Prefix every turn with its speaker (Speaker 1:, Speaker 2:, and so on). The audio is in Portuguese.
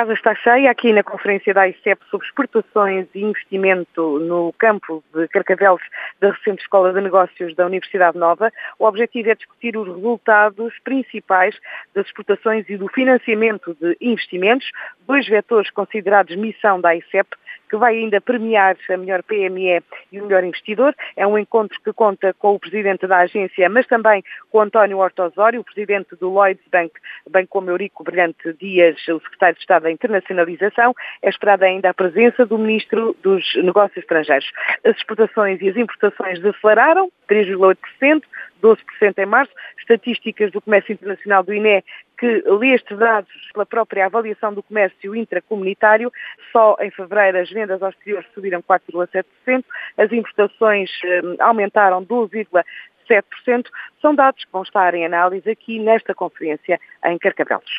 Speaker 1: Casa está cheia aqui na conferência da ICEP sobre exportações e investimento no campo de Carcavelos da recente Escola de Negócios da Universidade Nova. O objetivo é discutir os resultados principais das exportações e do financiamento de investimentos, dois vetores considerados missão da ICEP, que vai ainda premiar a melhor PME e o melhor investidor. É um encontro que conta com o presidente da agência, mas também com António Hortosório, o presidente do Lloyds Bank, bem como Eurico Brilhante Dias, o secretário de Estado da Internacionalização. É esperada ainda a presença do ministro dos Negócios Estrangeiros. As exportações e as importações deceleraram 3,8%, 12% em março. Estatísticas do Comércio Internacional do INE que lê estes dados pela própria avaliação do comércio intracomunitário, só em fevereiro as vendas ao exterior subiram 4,7%, as importações eh, aumentaram 12,7%. São dados que vão estar em análise aqui nesta conferência em Carcavelos.